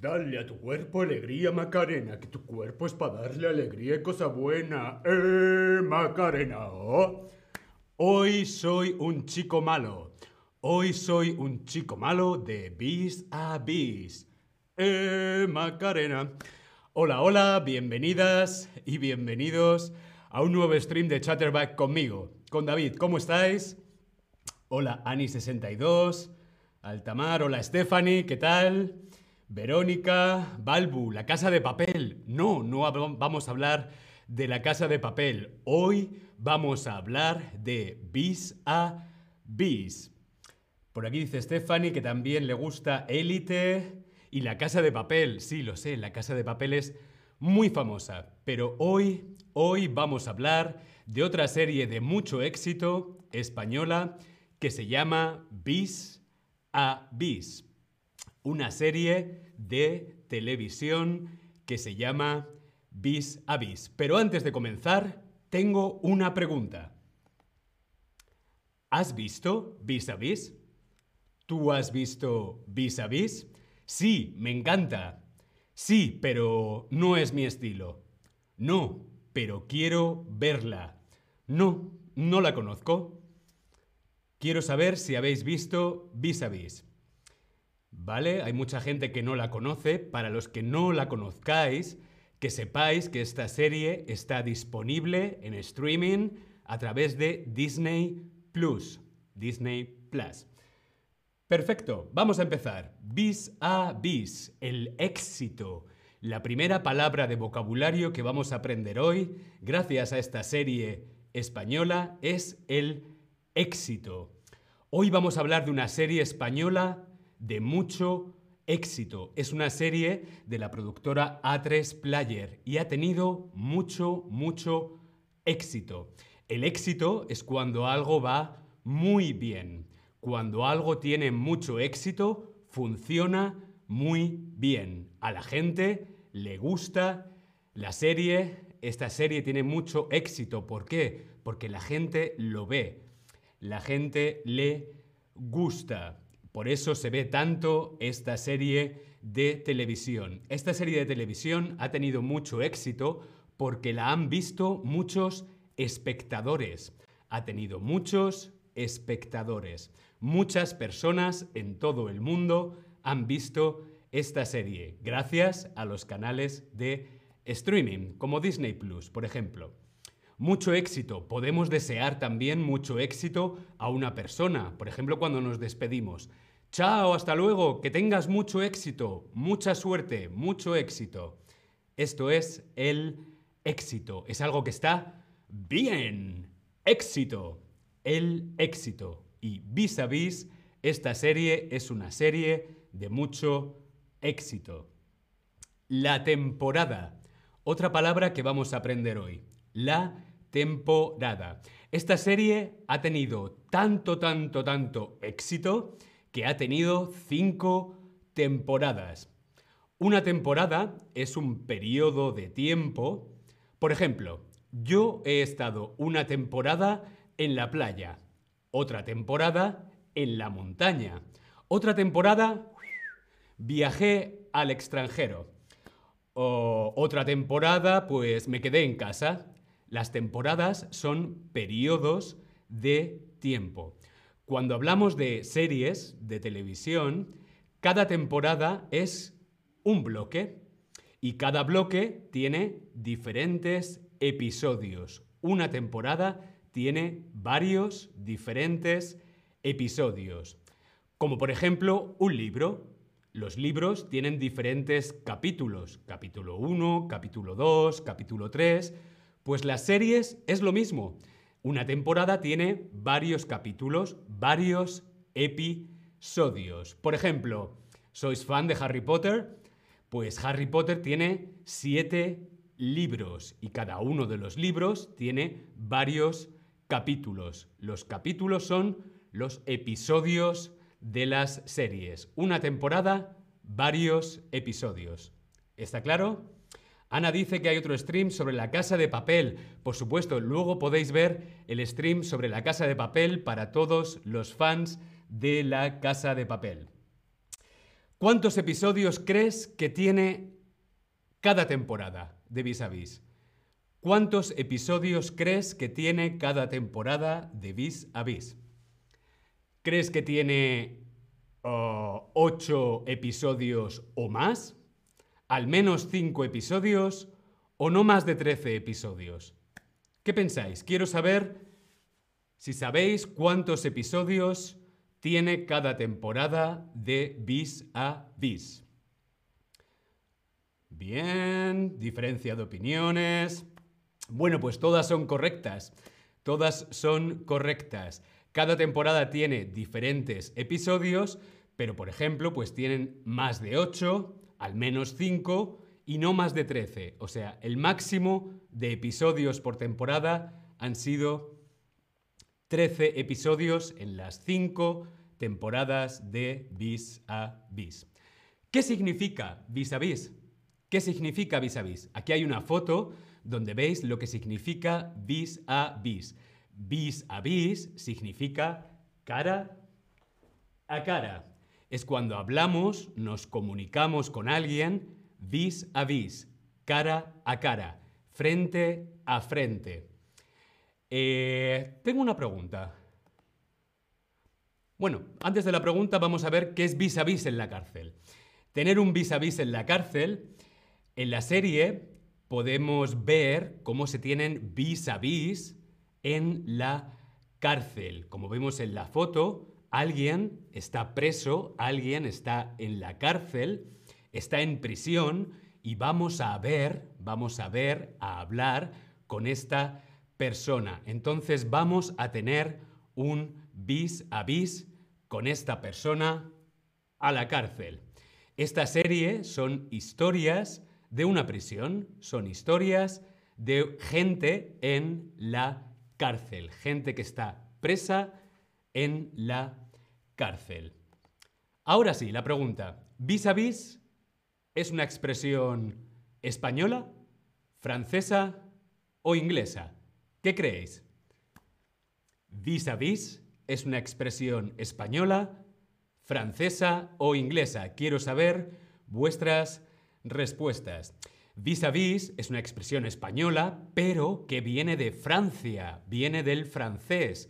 Dale a tu cuerpo alegría, Macarena, que tu cuerpo es para darle alegría y cosa buena. ¡Eh, Macarena! oh. Hoy soy un chico malo. Hoy soy un chico malo de bis a bis. ¡Eh, Macarena! Hola, hola, bienvenidas y bienvenidos a un nuevo stream de Chatterback conmigo, con David. ¿Cómo estáis? Hola, Ani62, Altamar, hola, Stephanie, ¿qué tal? Verónica, Balbu, la casa de papel. No, no vamos a hablar de la casa de papel. Hoy vamos a hablar de bis a bis. Por aquí dice Stephanie que también le gusta Élite y la casa de papel. Sí, lo sé, la casa de papel es muy famosa. Pero hoy, hoy vamos a hablar de otra serie de mucho éxito española que se llama Bis a Bis una serie de televisión que se llama Bis a Bis. Pero antes de comenzar, tengo una pregunta. ¿Has visto Bis a Bis? ¿Tú has visto Bis a Bis? Sí, me encanta. Sí, pero no es mi estilo. No, pero quiero verla. No, no la conozco. Quiero saber si habéis visto Vis a Vis. ¿Vale? Hay mucha gente que no la conoce. Para los que no la conozcáis, que sepáis que esta serie está disponible en streaming a través de Disney Plus. Disney Plus. Perfecto, vamos a empezar. Bis a bis, el éxito. La primera palabra de vocabulario que vamos a aprender hoy, gracias a esta serie española, es el éxito. Hoy vamos a hablar de una serie española de mucho éxito. Es una serie de la productora A3 Player y ha tenido mucho, mucho éxito. El éxito es cuando algo va muy bien. Cuando algo tiene mucho éxito, funciona muy bien. A la gente le gusta la serie. Esta serie tiene mucho éxito. ¿Por qué? Porque la gente lo ve. La gente le gusta. Por eso se ve tanto esta serie de televisión. Esta serie de televisión ha tenido mucho éxito porque la han visto muchos espectadores. Ha tenido muchos espectadores. Muchas personas en todo el mundo han visto esta serie gracias a los canales de streaming como Disney Plus, por ejemplo. Mucho éxito. Podemos desear también mucho éxito a una persona. Por ejemplo, cuando nos despedimos. Chao, hasta luego, que tengas mucho éxito, mucha suerte, mucho éxito. Esto es el éxito. Es algo que está bien. Éxito. El éxito. Y vis a vis, esta serie es una serie de mucho éxito. La temporada. Otra palabra que vamos a aprender hoy. La temporada. Esta serie ha tenido tanto, tanto, tanto éxito que ha tenido cinco temporadas. Una temporada es un periodo de tiempo. Por ejemplo, yo he estado una temporada en la playa, otra temporada en la montaña, otra temporada viajé al extranjero. O otra temporada, pues me quedé en casa. Las temporadas son periodos de tiempo. Cuando hablamos de series de televisión, cada temporada es un bloque y cada bloque tiene diferentes episodios. Una temporada tiene varios diferentes episodios. Como por ejemplo un libro. Los libros tienen diferentes capítulos. Capítulo 1, capítulo 2, capítulo 3. Pues las series es lo mismo. Una temporada tiene varios capítulos, varios episodios. Por ejemplo, ¿sois fan de Harry Potter? Pues Harry Potter tiene siete libros y cada uno de los libros tiene varios capítulos. Los capítulos son los episodios de las series. Una temporada, varios episodios. ¿Está claro? Ana dice que hay otro stream sobre la casa de papel. Por supuesto, luego podéis ver el stream sobre la casa de papel para todos los fans de la casa de papel. ¿Cuántos episodios crees que tiene cada temporada de Vis a Vis? ¿Cuántos episodios crees que tiene cada temporada de Vis a Vis? ¿Crees que tiene oh, ocho episodios o más? ¿Al menos cinco episodios? ¿O no más de trece episodios? ¿Qué pensáis? Quiero saber si sabéis cuántos episodios tiene cada temporada de Bis a Bis. Bien, diferencia de opiniones. Bueno, pues todas son correctas. Todas son correctas. Cada temporada tiene diferentes episodios, pero por ejemplo, pues tienen más de 8, al menos 5 y no más de 13. O sea, el máximo de episodios por temporada han sido 13 episodios en las 5 temporadas de Vis a Vis. ¿Qué significa vis a vis? ¿Qué significa vis a vis? Aquí hay una foto donde veis lo que significa vis a vis. Vis a vis significa cara a cara. Es cuando hablamos, nos comunicamos con alguien vis a vis, cara a cara, frente a frente. Eh, tengo una pregunta. Bueno, antes de la pregunta vamos a ver qué es vis a vis en la cárcel. Tener un vis a vis en la cárcel, en la serie podemos ver cómo se tienen vis a vis en la cárcel. Como vemos en la foto, alguien está preso, alguien está en la cárcel, está en prisión y vamos a ver, vamos a ver, a hablar con esta persona. Entonces vamos a tener un vis a vis con esta persona a la cárcel. Esta serie son historias de una prisión, son historias de gente en la cárcel, gente que está presa en la cárcel. Ahora sí, la pregunta, vis a vis es una expresión española, francesa o inglesa. ¿Qué creéis? Vis a vis es una expresión española, francesa o inglesa. Quiero saber vuestras respuestas. Vis a vis es una expresión española, pero que viene de Francia, viene del francés.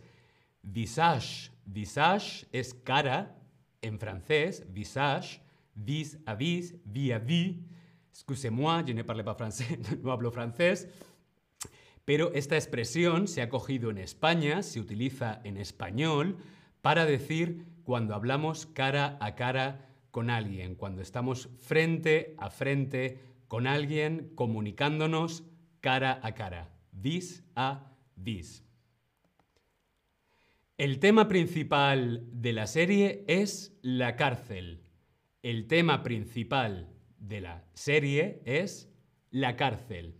Visage, visage es cara en francés, visage, vis a vis, vis à vis. Excusez-moi, je ne parle pas français, no hablo francés. Pero esta expresión se ha cogido en España, se utiliza en español para decir cuando hablamos cara a cara con alguien, cuando estamos frente a frente con alguien comunicándonos cara a cara, vis a vis. El tema principal de la serie es la cárcel. El tema principal de la serie es la cárcel.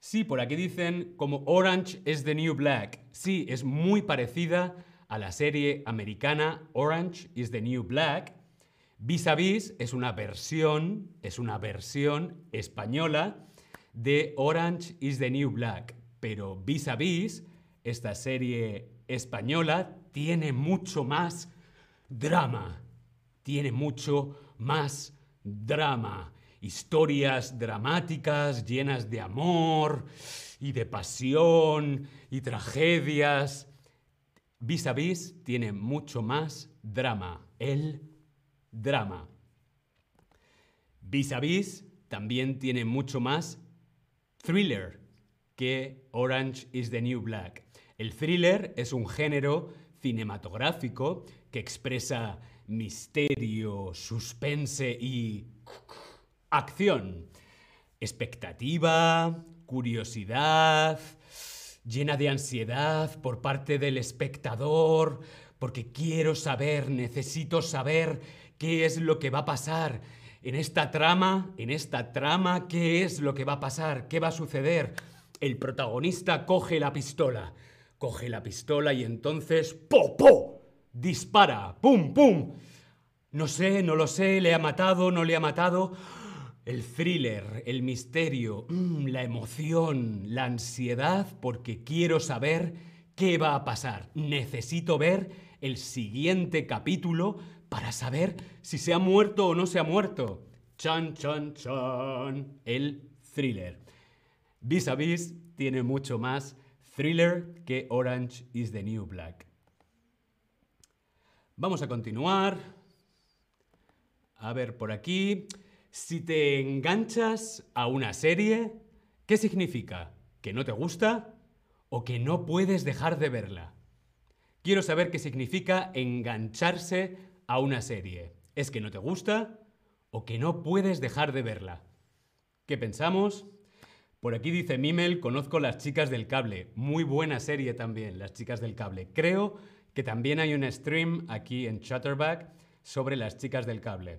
Sí, por aquí dicen como Orange is the New Black. Sí, es muy parecida a la serie americana Orange is the New Black. Vis a vis es una versión, es una versión española de Orange is the New Black. Pero vis a vis, esta serie española, tiene mucho más drama. Tiene mucho más drama historias dramáticas llenas de amor y de pasión y tragedias. Vis a vis tiene mucho más drama, el drama. Vis a vis también tiene mucho más thriller que Orange is the New Black. El thriller es un género cinematográfico que expresa misterio, suspense y acción, expectativa, curiosidad, llena de ansiedad por parte del espectador, porque quiero saber, necesito saber qué es lo que va a pasar en esta trama, en esta trama, qué es lo que va a pasar, qué va a suceder. El protagonista coge la pistola, coge la pistola y entonces ¡po, po! Dispara, ¡pum, pum! No sé, no lo sé, le ha matado, no le ha matado. El thriller, el misterio, mm, la emoción, la ansiedad, porque quiero saber qué va a pasar. Necesito ver el siguiente capítulo para saber si se ha muerto o no se ha muerto. Chan, chan, chan. El thriller. Vis a vis tiene mucho más thriller que Orange is the New Black. Vamos a continuar. A ver, por aquí. Si te enganchas a una serie, ¿qué significa? ¿Que no te gusta o que no puedes dejar de verla? Quiero saber qué significa engancharse a una serie. ¿Es que no te gusta o que no puedes dejar de verla? ¿Qué pensamos? Por aquí dice Mimel, conozco Las Chicas del Cable. Muy buena serie también, Las Chicas del Cable. Creo que también hay un stream aquí en Chatterback sobre Las Chicas del Cable.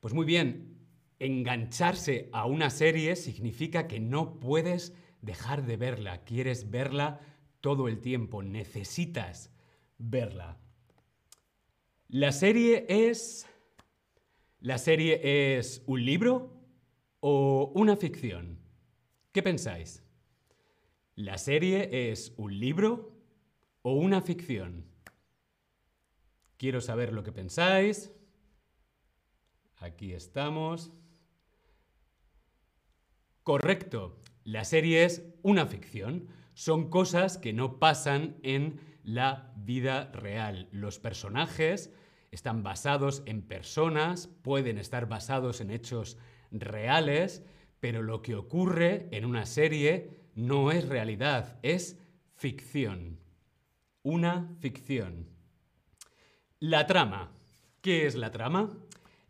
Pues muy bien, engancharse a una serie significa que no puedes dejar de verla, quieres verla todo el tiempo, necesitas verla. La serie es... ¿La serie es un libro o una ficción? ¿Qué pensáis? ¿La serie es un libro o una ficción? Quiero saber lo que pensáis. Aquí estamos. Correcto. La serie es una ficción. Son cosas que no pasan en la vida real. Los personajes están basados en personas, pueden estar basados en hechos reales, pero lo que ocurre en una serie no es realidad, es ficción. Una ficción. La trama. ¿Qué es la trama?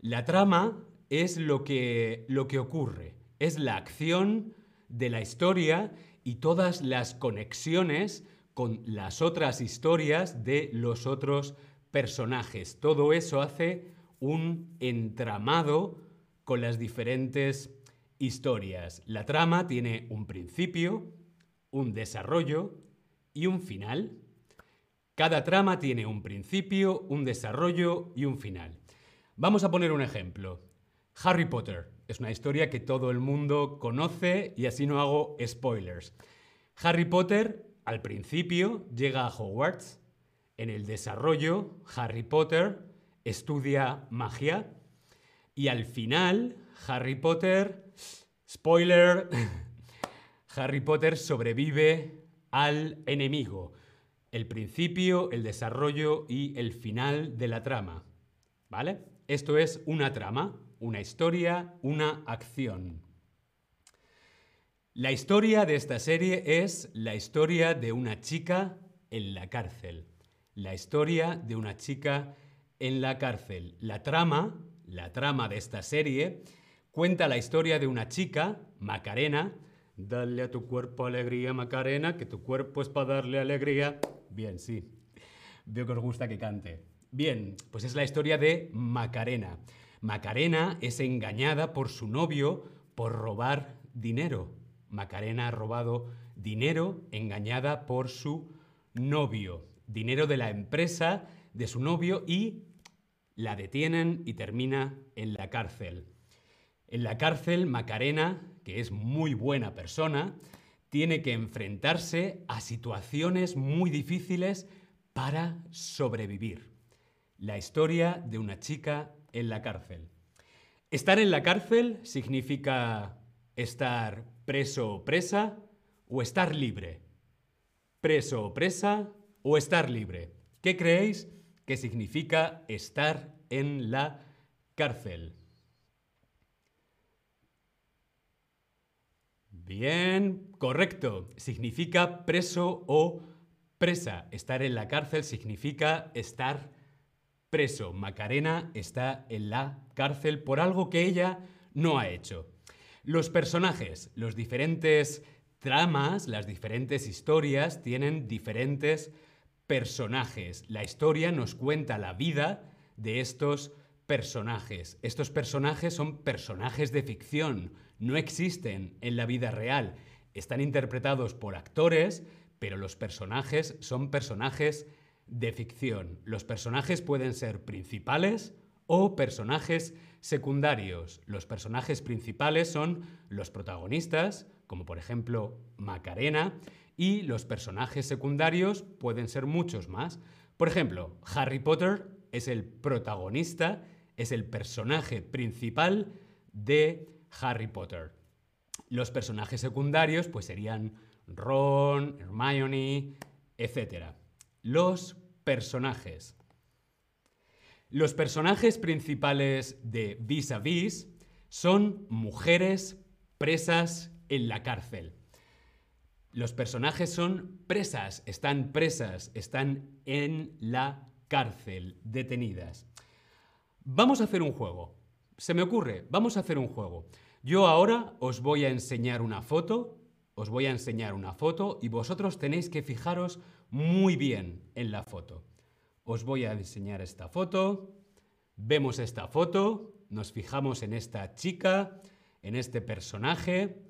La trama es lo que, lo que ocurre, es la acción de la historia y todas las conexiones con las otras historias de los otros personajes. Todo eso hace un entramado con las diferentes historias. La trama tiene un principio, un desarrollo y un final. Cada trama tiene un principio, un desarrollo y un final. Vamos a poner un ejemplo. Harry Potter es una historia que todo el mundo conoce y así no hago spoilers. Harry Potter al principio llega a Hogwarts. En el desarrollo, Harry Potter estudia magia. Y al final, Harry Potter, spoiler, Harry Potter sobrevive al enemigo. El principio, el desarrollo y el final de la trama. ¿Vale? Esto es una trama, una historia, una acción. La historia de esta serie es la historia de una chica en la cárcel. La historia de una chica en la cárcel. La trama, la trama de esta serie, cuenta la historia de una chica, Macarena. Dale a tu cuerpo alegría, Macarena, que tu cuerpo es para darle alegría. Bien, sí. Veo que os gusta que cante. Bien, pues es la historia de Macarena. Macarena es engañada por su novio por robar dinero. Macarena ha robado dinero engañada por su novio, dinero de la empresa de su novio y la detienen y termina en la cárcel. En la cárcel, Macarena, que es muy buena persona, tiene que enfrentarse a situaciones muy difíciles para sobrevivir. La historia de una chica en la cárcel. Estar en la cárcel significa estar preso o presa o estar libre. Preso o presa o estar libre. ¿Qué creéis que significa estar en la cárcel? Bien, correcto. Significa preso o presa. Estar en la cárcel significa estar preso. Macarena está en la cárcel por algo que ella no ha hecho. Los personajes, los diferentes tramas, las diferentes historias tienen diferentes personajes. La historia nos cuenta la vida de estos personajes. Estos personajes son personajes de ficción, no existen en la vida real. Están interpretados por actores, pero los personajes son personajes de ficción. Los personajes pueden ser principales o personajes secundarios. Los personajes principales son los protagonistas, como por ejemplo Macarena, y los personajes secundarios pueden ser muchos más. Por ejemplo, Harry Potter es el protagonista, es el personaje principal de Harry Potter. Los personajes secundarios pues serían Ron, Hermione, etc. Los personajes. Los personajes principales de Vis a Vis son mujeres presas en la cárcel. Los personajes son presas, están presas, están en la cárcel, detenidas. Vamos a hacer un juego. Se me ocurre, vamos a hacer un juego. Yo ahora os voy a enseñar una foto, os voy a enseñar una foto y vosotros tenéis que fijaros muy bien en la foto. Os voy a enseñar esta foto, vemos esta foto, nos fijamos en esta chica, en este personaje,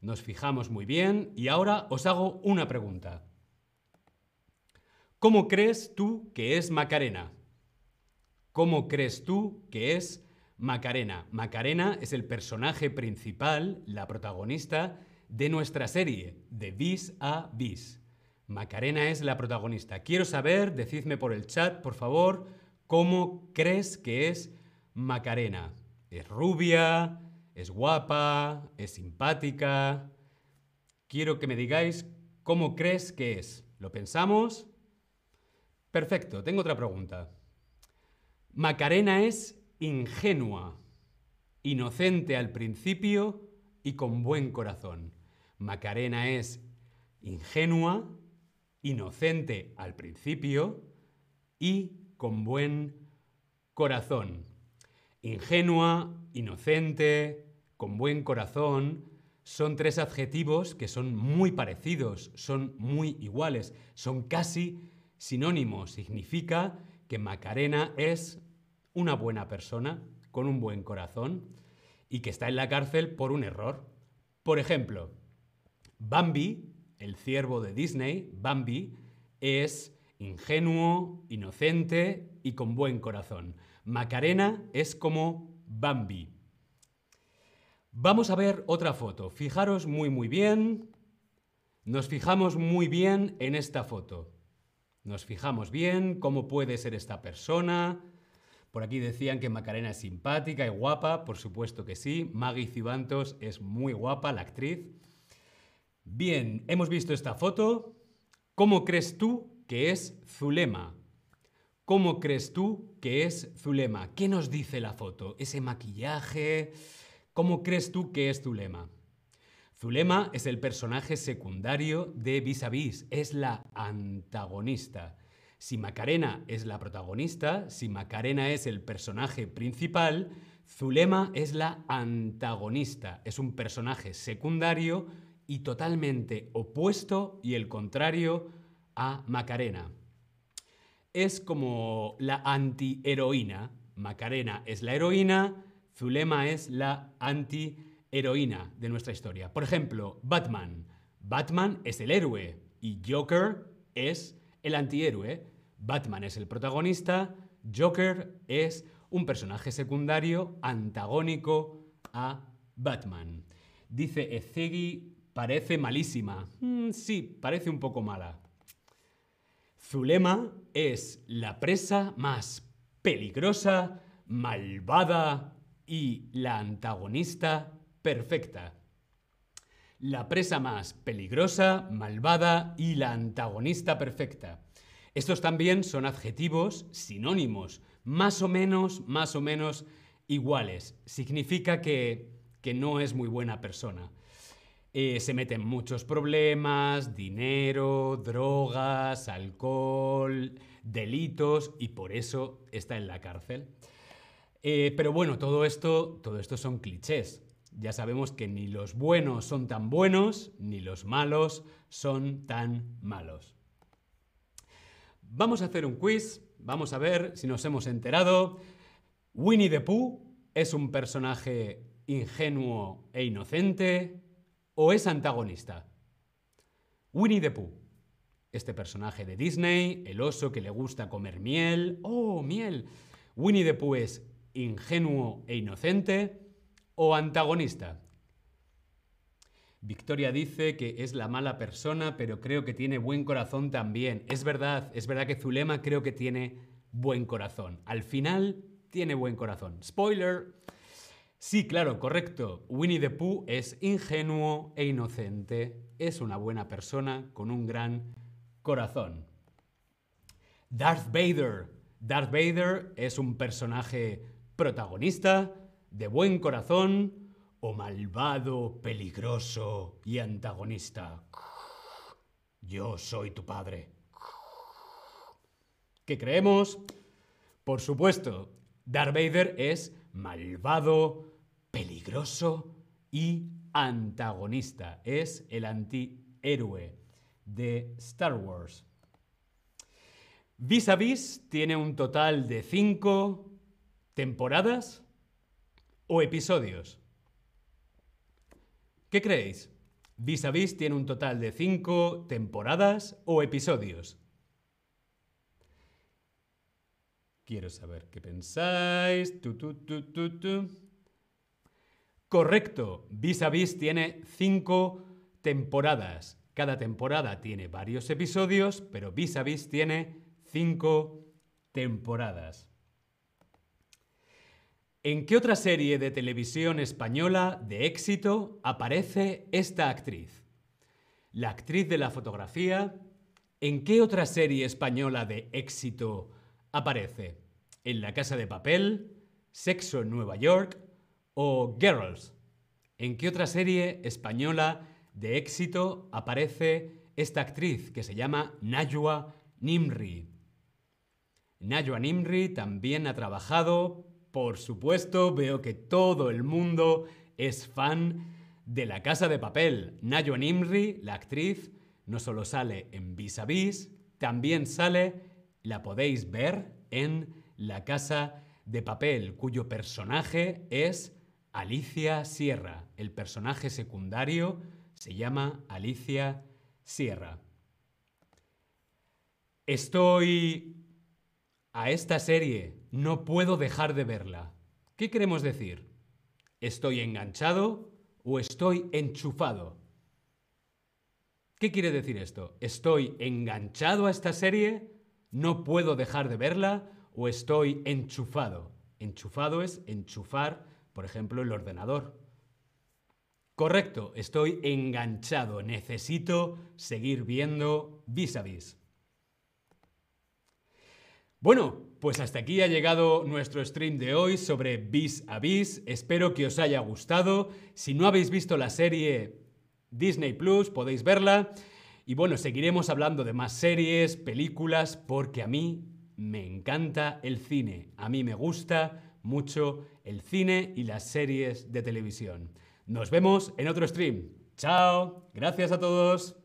nos fijamos muy bien y ahora os hago una pregunta. ¿Cómo crees tú que es Macarena? ¿Cómo crees tú que es Macarena? Macarena es el personaje principal, la protagonista de nuestra serie, de Vis a Vis. Macarena es la protagonista. Quiero saber, decidme por el chat, por favor, cómo crees que es Macarena. ¿Es rubia? ¿Es guapa? ¿Es simpática? Quiero que me digáis cómo crees que es. ¿Lo pensamos? Perfecto, tengo otra pregunta. Macarena es ingenua, inocente al principio y con buen corazón. Macarena es ingenua, inocente al principio y con buen corazón. Ingenua, inocente, con buen corazón, son tres adjetivos que son muy parecidos, son muy iguales, son casi sinónimos. Significa que Macarena es una buena persona, con un buen corazón, y que está en la cárcel por un error. Por ejemplo, Bambi, el ciervo de Disney, Bambi, es ingenuo, inocente y con buen corazón. Macarena es como Bambi. Vamos a ver otra foto. Fijaros muy muy bien. Nos fijamos muy bien en esta foto. Nos fijamos bien cómo puede ser esta persona. Por aquí decían que Macarena es simpática y guapa, por supuesto que sí. Maggie Cibantos es muy guapa, la actriz. Bien, hemos visto esta foto. ¿Cómo crees tú que es Zulema. ¿Cómo crees tú que es Zulema? ¿Qué nos dice la foto? ¿Ese maquillaje? ¿Cómo crees tú que es Zulema? Zulema es el personaje secundario de Vis a Vis, es la antagonista. Si Macarena es la protagonista, si Macarena es el personaje principal, Zulema es la antagonista, es un personaje secundario y totalmente opuesto y el contrario a Macarena. Es como la antiheroína. Macarena es la heroína, Zulema es la antiheroína de nuestra historia. Por ejemplo, Batman. Batman es el héroe y Joker es el antihéroe. Batman es el protagonista, Joker es un personaje secundario antagónico a Batman. Dice Ezegi, parece malísima. Mm, sí, parece un poco mala. Zulema es la presa más peligrosa, malvada y la antagonista perfecta. La presa más peligrosa, malvada y la antagonista perfecta. Estos también son adjetivos sinónimos, más o menos, más o menos iguales. Significa que, que no es muy buena persona. Eh, se meten muchos problemas, dinero, drogas, alcohol, delitos y por eso está en la cárcel. Eh, pero bueno, todo esto, todo esto son clichés. Ya sabemos que ni los buenos son tan buenos, ni los malos son tan malos. Vamos a hacer un quiz, vamos a ver si nos hemos enterado. Winnie the Pooh es un personaje ingenuo e inocente, o es antagonista? Winnie the Pooh. Este personaje de Disney, el oso que le gusta comer miel. ¡Oh, miel! Winnie the Pooh es ingenuo e inocente o antagonista. Victoria dice que es la mala persona, pero creo que tiene buen corazón también. Es verdad, es verdad que Zulema creo que tiene buen corazón. Al final tiene buen corazón. Spoiler. Sí, claro, correcto. Winnie the Pooh es ingenuo e inocente. Es una buena persona con un gran corazón. Darth Vader. Darth Vader es un personaje protagonista, de buen corazón o malvado, peligroso y antagonista. Yo soy tu padre. ¿Qué creemos? Por supuesto, Darth Vader es malvado, peligroso y antagonista. Es el antihéroe de Star Wars. Vis a Vis tiene un total de cinco temporadas o episodios. ¿Qué creéis? Vis a Vis tiene un total de cinco temporadas o episodios. Quiero saber qué pensáis. Correcto. Vis a Vis tiene cinco temporadas. Cada temporada tiene varios episodios, pero Vis a Vis tiene cinco temporadas. ¿En qué otra serie de televisión española de éxito aparece esta actriz? La actriz de la fotografía. ¿En qué otra serie española de éxito aparece? ¿En La Casa de Papel? ¿Sexo en Nueva York? ¿O Girls? ¿En qué otra serie española de éxito aparece esta actriz que se llama Najwa Nimri? Najwa Nimri también ha trabajado por supuesto, veo que todo el mundo es fan de La Casa de Papel. Nayo Nimri, la actriz, no solo sale en Vis a Vis, también sale, la podéis ver en La Casa de Papel, cuyo personaje es Alicia Sierra. El personaje secundario se llama Alicia Sierra. Estoy a esta serie no puedo dejar de verla. ¿Qué queremos decir? ¿Estoy enganchado o estoy enchufado? ¿Qué quiere decir esto? ¿Estoy enganchado a esta serie? ¿No puedo dejar de verla? ¿O estoy enchufado? Enchufado es enchufar, por ejemplo, el ordenador. Correcto, estoy enganchado, necesito seguir viendo vis a vis. Bueno, pues hasta aquí ha llegado nuestro stream de hoy sobre Vis a Vis. Espero que os haya gustado. Si no habéis visto la serie Disney Plus, podéis verla. Y bueno, seguiremos hablando de más series, películas, porque a mí me encanta el cine. A mí me gusta mucho el cine y las series de televisión. Nos vemos en otro stream. Chao. Gracias a todos.